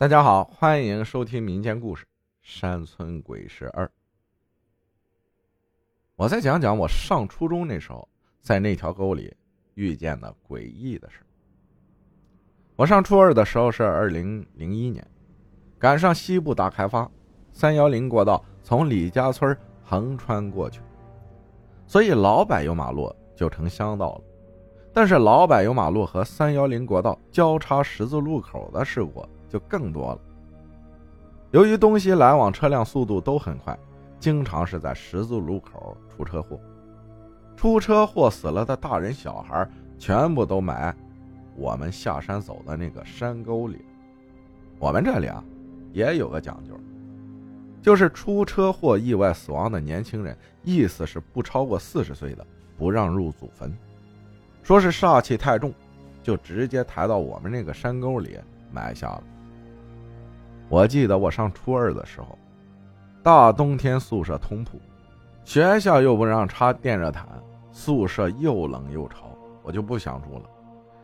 大家好，欢迎收听民间故事《山村鬼事二》。我再讲讲我上初中那时候，在那条沟里遇见的诡异的事。我上初二的时候是二零零一年，赶上西部大开发，三幺零国道从李家村横穿过去，所以老柏油马路就成乡道了。但是老柏油马路和三幺零国道交叉十字路口的事故。就更多了。由于东西来往车辆速度都很快，经常是在十字路口出车祸。出车祸死了的大人小孩，全部都埋我们下山走的那个山沟里。我们这里啊，也有个讲究，就是出车祸意外死亡的年轻人，意思是不超过四十岁的不让入祖坟，说是煞气太重，就直接抬到我们那个山沟里埋下了。我记得我上初二的时候，大冬天宿舍通铺，学校又不让插电热毯，宿舍又冷又潮，我就不想住了。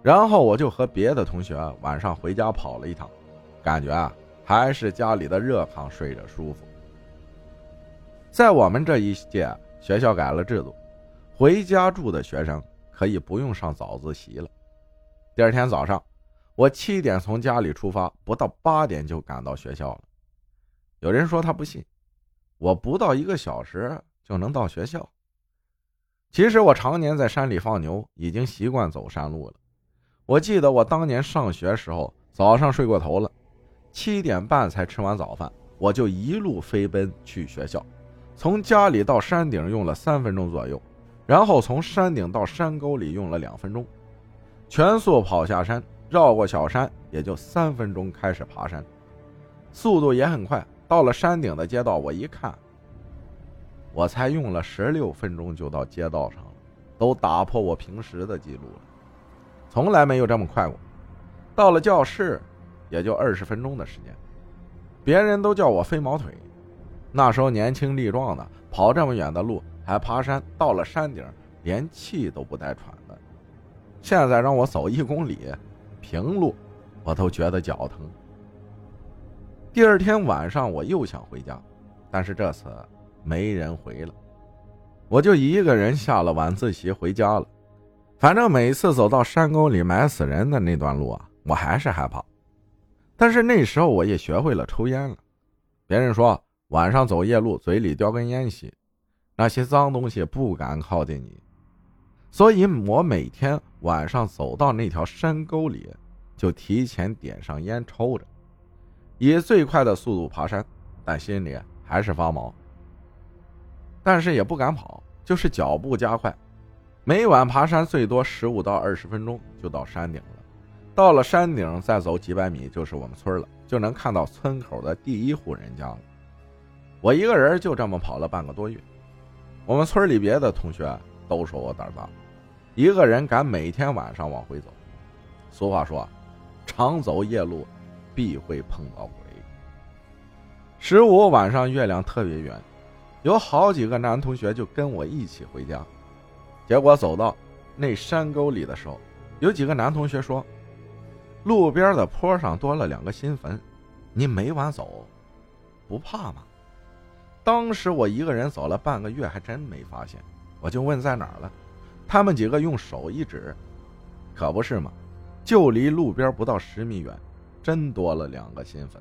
然后我就和别的同学晚上回家跑了一趟，感觉啊还是家里的热炕睡着舒服。在我们这一届，学校改了制度，回家住的学生可以不用上早自习了。第二天早上。我七点从家里出发，不到八点就赶到学校了。有人说他不信，我不到一个小时就能到学校。其实我常年在山里放牛，已经习惯走山路了。我记得我当年上学时候，早上睡过头了，七点半才吃完早饭，我就一路飞奔去学校。从家里到山顶用了三分钟左右，然后从山顶到山沟里用了两分钟，全速跑下山。绕过小山，也就三分钟开始爬山，速度也很快。到了山顶的街道，我一看，我才用了十六分钟就到街道上了，都打破我平时的记录了，从来没有这么快过。到了教室，也就二十分钟的时间，别人都叫我飞毛腿。那时候年轻力壮的，跑这么远的路还爬山，到了山顶连气都不带喘的。现在让我走一公里。平路，我都觉得脚疼。第二天晚上，我又想回家，但是这次没人回了，我就一个人下了晚自习回家了。反正每次走到山沟里埋死人的那段路啊，我还是害怕。但是那时候我也学会了抽烟了。别人说晚上走夜路，嘴里叼根烟吸，那些脏东西不敢靠近你。所以我每天晚上走到那条山沟里，就提前点上烟抽着，以最快的速度爬山，但心里还是发毛。但是也不敢跑，就是脚步加快。每晚爬山最多十五到二十分钟就到山顶了。到了山顶再走几百米就是我们村了，就能看到村口的第一户人家了。我一个人就这么跑了半个多月。我们村里别的同学。都说我胆大，一个人敢每天晚上往回走。俗话说，常走夜路，必会碰到鬼。十五晚上月亮特别圆，有好几个男同学就跟我一起回家。结果走到那山沟里的时候，有几个男同学说，路边的坡上多了两个新坟，你每晚走，不怕吗？当时我一个人走了半个月，还真没发现。我就问在哪儿了，他们几个用手一指，可不是嘛，就离路边不到十米远，真多了两个新坟。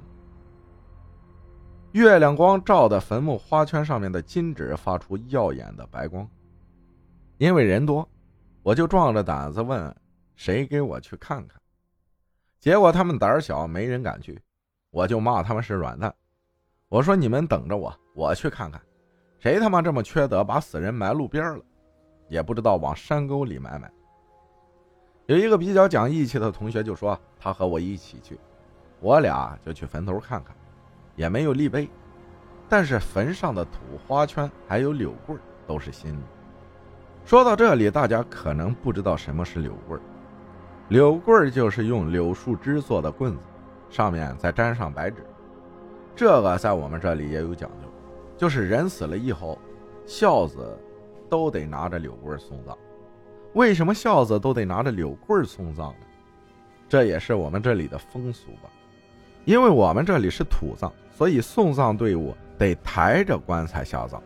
月亮光照的坟墓花圈上面的金纸发出耀眼的白光。因为人多，我就壮着胆子问谁给我去看看。结果他们胆小，没人敢去，我就骂他们是软蛋。我说你们等着我，我去看看。谁他妈这么缺德，把死人埋路边了，也不知道往山沟里埋埋。有一个比较讲义气的同学就说他和我一起去，我俩就去坟头看看，也没有立碑，但是坟上的土花圈还有柳棍都是新的。说到这里，大家可能不知道什么是柳棍柳棍就是用柳树枝做的棍子，上面再粘上白纸，这个在我们这里也有讲究。就是人死了以后，孝子都得拿着柳棍送葬。为什么孝子都得拿着柳棍送葬呢？这也是我们这里的风俗吧。因为我们这里是土葬，所以送葬队伍得抬着棺材下葬。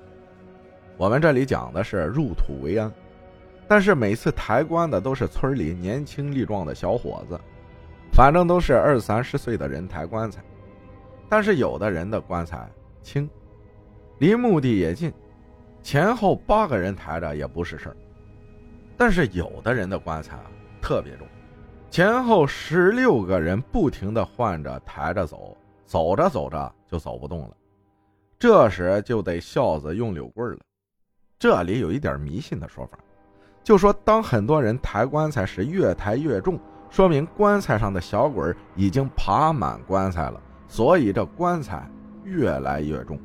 我们这里讲的是入土为安，但是每次抬棺的都是村里年轻力壮的小伙子，反正都是二三十岁的人抬棺材。但是有的人的棺材轻，离墓地也近，前后八个人抬着也不是事儿。但是有的人的棺材特别重。前后十六个人不停的换着抬着走，走着走着就走不动了，这时就得孝子用柳棍了。这里有一点迷信的说法，就说当很多人抬棺材时越抬越重，说明棺材上的小鬼已经爬满棺材了，所以这棺材越来越重。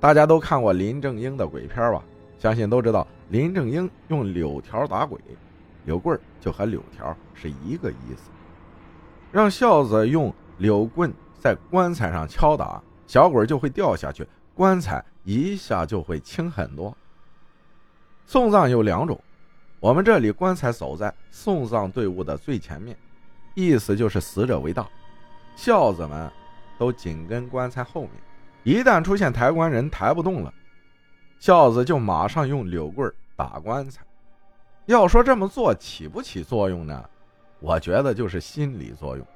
大家都看过林正英的鬼片吧？相信都知道林正英用柳条打鬼。柳棍就和柳条是一个意思，让孝子用柳棍在棺材上敲打，小鬼就会掉下去，棺材一下就会轻很多。送葬有两种，我们这里棺材走在送葬队伍的最前面，意思就是死者为大，孝子们都紧跟棺材后面，一旦出现抬棺人抬不动了，孝子就马上用柳棍打棺材。要说这么做起不起作用呢？我觉得就是心理作用。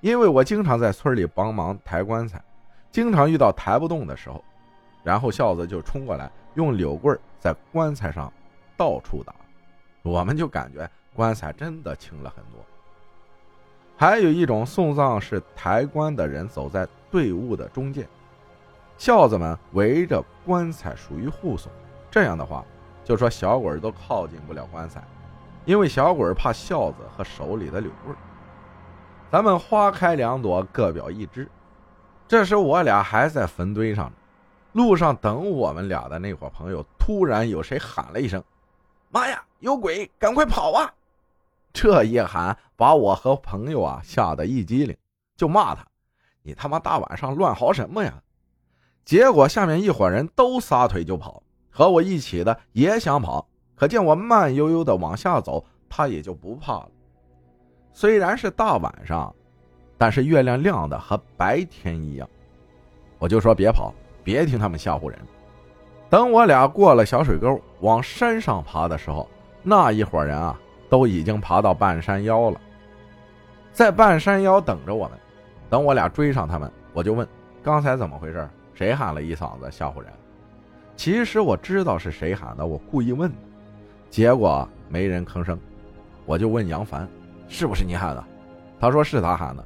因为我经常在村里帮忙抬棺材，经常遇到抬不动的时候，然后孝子就冲过来用柳棍在棺材上到处打，我们就感觉棺材真的轻了很多。还有一种送葬是抬棺的人走在队伍的中间，孝子们围着棺材属于护送，这样的话。就说小鬼都靠近不了棺材，因为小鬼怕孝子和手里的柳棍。咱们花开两朵，各表一枝。这时我俩还在坟堆上，路上等我们俩的那伙朋友，突然有谁喊了一声：“妈呀，有鬼，赶快跑啊！”这一喊把我和朋友啊吓得一激灵，就骂他：“你他妈大晚上乱嚎什么呀？”结果下面一伙人都撒腿就跑。和我一起的也想跑，可见我慢悠悠的往下走，他也就不怕了。虽然是大晚上，但是月亮亮的和白天一样。我就说别跑，别听他们吓唬人。等我俩过了小水沟，往山上爬的时候，那一伙人啊都已经爬到半山腰了，在半山腰等着我们。等我俩追上他们，我就问刚才怎么回事，谁喊了一嗓子吓唬人？其实我知道是谁喊的，我故意问的，结果没人吭声，我就问杨凡，是不是你喊的？他说是他喊的，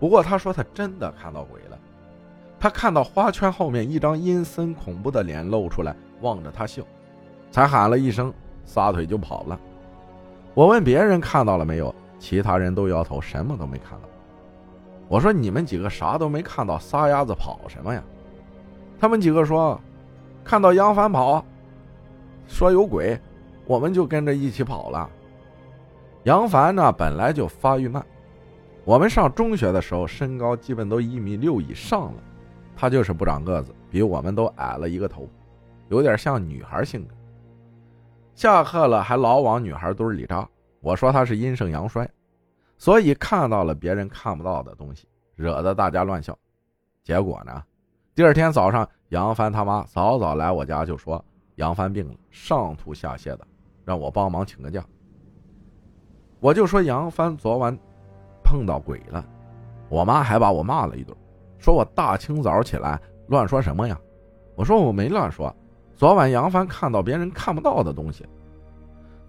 不过他说他真的看到鬼了，他看到花圈后面一张阴森恐怖的脸露出来，望着他笑，才喊了一声，撒腿就跑了。我问别人看到了没有，其他人都摇头，什么都没看到。我说你们几个啥都没看到，撒丫子跑什么呀？他们几个说。看到杨帆跑，说有鬼，我们就跟着一起跑了。杨帆呢，本来就发育慢，我们上中学的时候身高基本都一米六以上了，他就是不长个子，比我们都矮了一个头，有点像女孩性格。下课了还老往女孩堆里扎，我说他是阴盛阳衰，所以看到了别人看不到的东西，惹得大家乱笑。结果呢，第二天早上。杨帆他妈早早来我家就说杨帆病了，上吐下泻的，让我帮忙请个假。我就说杨帆昨晚碰到鬼了，我妈还把我骂了一顿，说我大清早起来乱说什么呀？我说我没乱说，昨晚杨帆看到别人看不到的东西。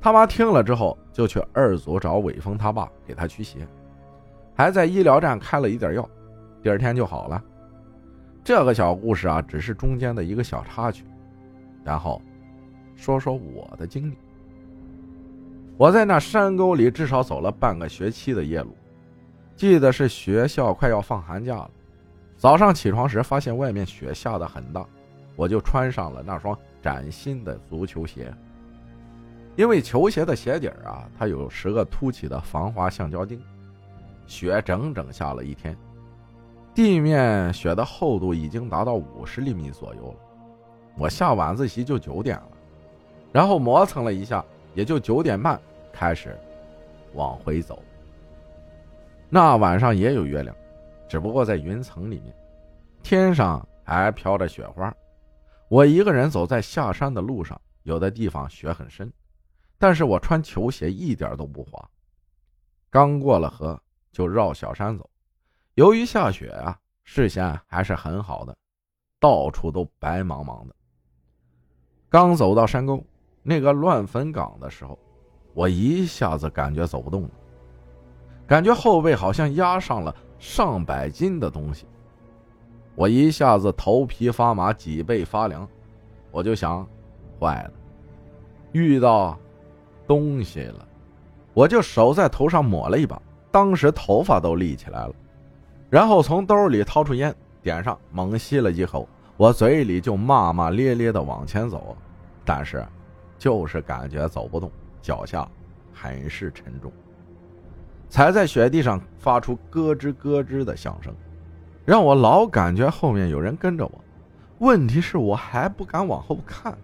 他妈听了之后就去二组找伟峰他爸给他驱邪，还在医疗站开了一点药，第二天就好了。这个小故事啊，只是中间的一个小插曲，然后说说我的经历。我在那山沟里至少走了半个学期的夜路，记得是学校快要放寒假了。早上起床时发现外面雪下的很大，我就穿上了那双崭新的足球鞋。因为球鞋的鞋底儿啊，它有十个凸起的防滑橡胶钉。雪整整下了一天。地面雪的厚度已经达到五十厘米左右了，我下晚自习就九点了，然后磨蹭了一下，也就九点半开始往回走。那晚上也有月亮，只不过在云层里面，天上还飘着雪花。我一个人走在下山的路上，有的地方雪很深，但是我穿球鞋一点都不滑。刚过了河，就绕小山走。由于下雪啊，视线还是很好的，到处都白茫茫的。刚走到山沟那个乱坟岗的时候，我一下子感觉走不动了，感觉后背好像压上了上百斤的东西，我一下子头皮发麻，脊背发凉，我就想，坏了，遇到东西了，我就手在头上抹了一把，当时头发都立起来了，然后从兜里掏出烟，点上，猛吸了几口，我嘴里就骂骂咧咧的往前走。但是，就是感觉走不动，脚下很是沉重，踩在雪地上发出咯吱咯吱的响声，让我老感觉后面有人跟着我。问题是我还不敢往后看，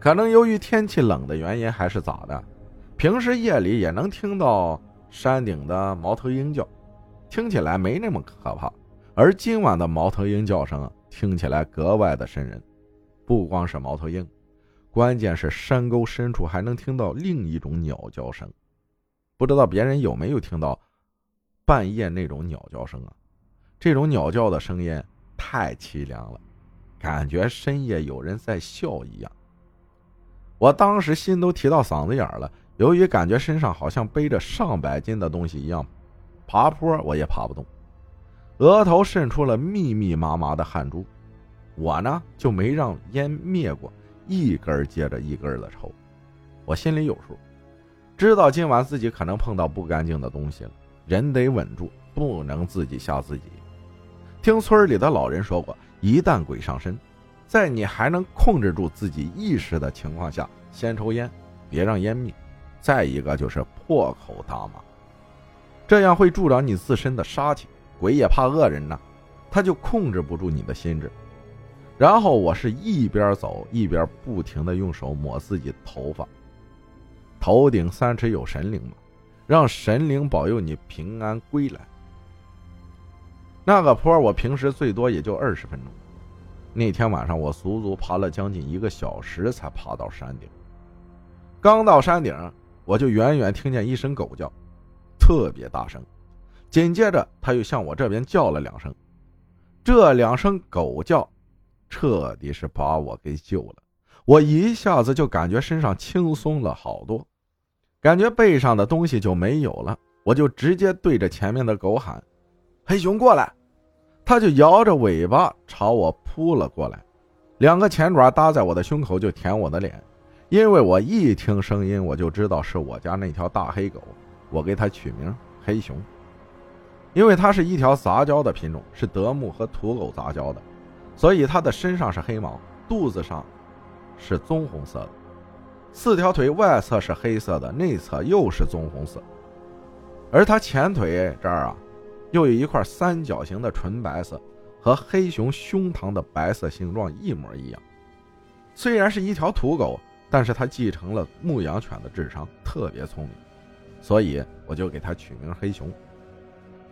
可能由于天气冷的原因还是咋的，平时夜里也能听到山顶的猫头鹰叫，听起来没那么可怕，而今晚的猫头鹰叫声啊，听起来格外的瘆人，不光是猫头鹰。关键是山沟深处还能听到另一种鸟叫声，不知道别人有没有听到半夜那种鸟叫声啊？这种鸟叫的声音太凄凉了，感觉深夜有人在笑一样。我当时心都提到嗓子眼了，由于感觉身上好像背着上百斤的东西一样，爬坡我也爬不动，额头渗出了密密麻麻的汗珠，我呢就没让烟灭过。一根接着一根的抽，我心里有数，知道今晚自己可能碰到不干净的东西了。人得稳住，不能自己吓自己。听村里的老人说过，一旦鬼上身，在你还能控制住自己意识的情况下，先抽烟，别让烟灭。再一个就是破口大骂，这样会助长你自身的杀气。鬼也怕恶人呐，他就控制不住你的心智。然后我是一边走一边不停的用手抹自己头发。头顶三尺有神灵嘛，让神灵保佑你平安归来。那个坡我平时最多也就二十分钟，那天晚上我足足爬了将近一个小时才爬到山顶。刚到山顶，我就远远听见一声狗叫，特别大声。紧接着他又向我这边叫了两声，这两声狗叫。彻底是把我给救了，我一下子就感觉身上轻松了好多，感觉背上的东西就没有了，我就直接对着前面的狗喊：“黑熊过来！”它就摇着尾巴朝我扑了过来，两个前爪搭在我的胸口就舔我的脸，因为我一听声音我就知道是我家那条大黑狗，我给它取名黑熊，因为它是一条杂交的品种，是德牧和土狗杂交的。所以它的身上是黑毛，肚子上是棕红色的，四条腿外侧是黑色的，内侧又是棕红色，而它前腿这儿啊，又有一块三角形的纯白色，和黑熊胸膛的白色形状一模一样。虽然是一条土狗，但是它继承了牧羊犬的智商，特别聪明，所以我就给它取名黑熊。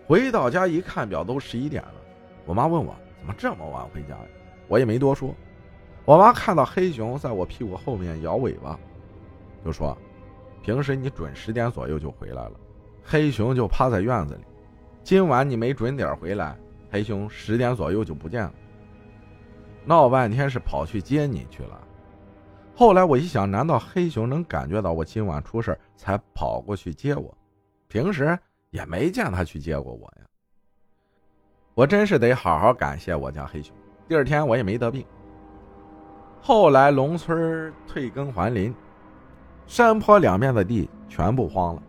回到家一看表，都十一点了，我妈问我。怎么这么晚回家呀？我也没多说。我妈看到黑熊在我屁股后面摇尾巴，就说：“平时你准十点左右就回来了，黑熊就趴在院子里。今晚你没准点回来，黑熊十点左右就不见了。闹半天是跑去接你去了。后来我一想，难道黑熊能感觉到我今晚出事才跑过去接我？平时也没见他去接过我呀。”我真是得好好感谢我家黑熊。第二天我也没得病。后来农村退耕还林，山坡两边的地全部荒了。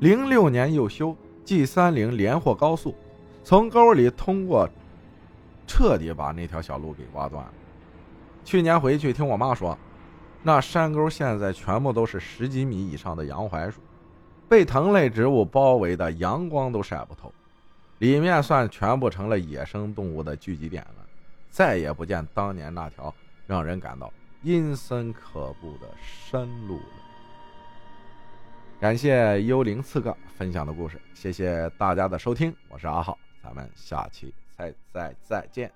零六年又修 G 三零连霍高速，从沟里通过，彻底把那条小路给挖断了。去年回去听我妈说，那山沟现在全部都是十几米以上的杨槐树，被藤类植物包围的，阳光都晒不透。里面算全部成了野生动物的聚集点了，再也不见当年那条让人感到阴森可怖的山路了。感谢幽灵刺客分享的故事，谢谢大家的收听，我是阿浩，咱们下期再再再见。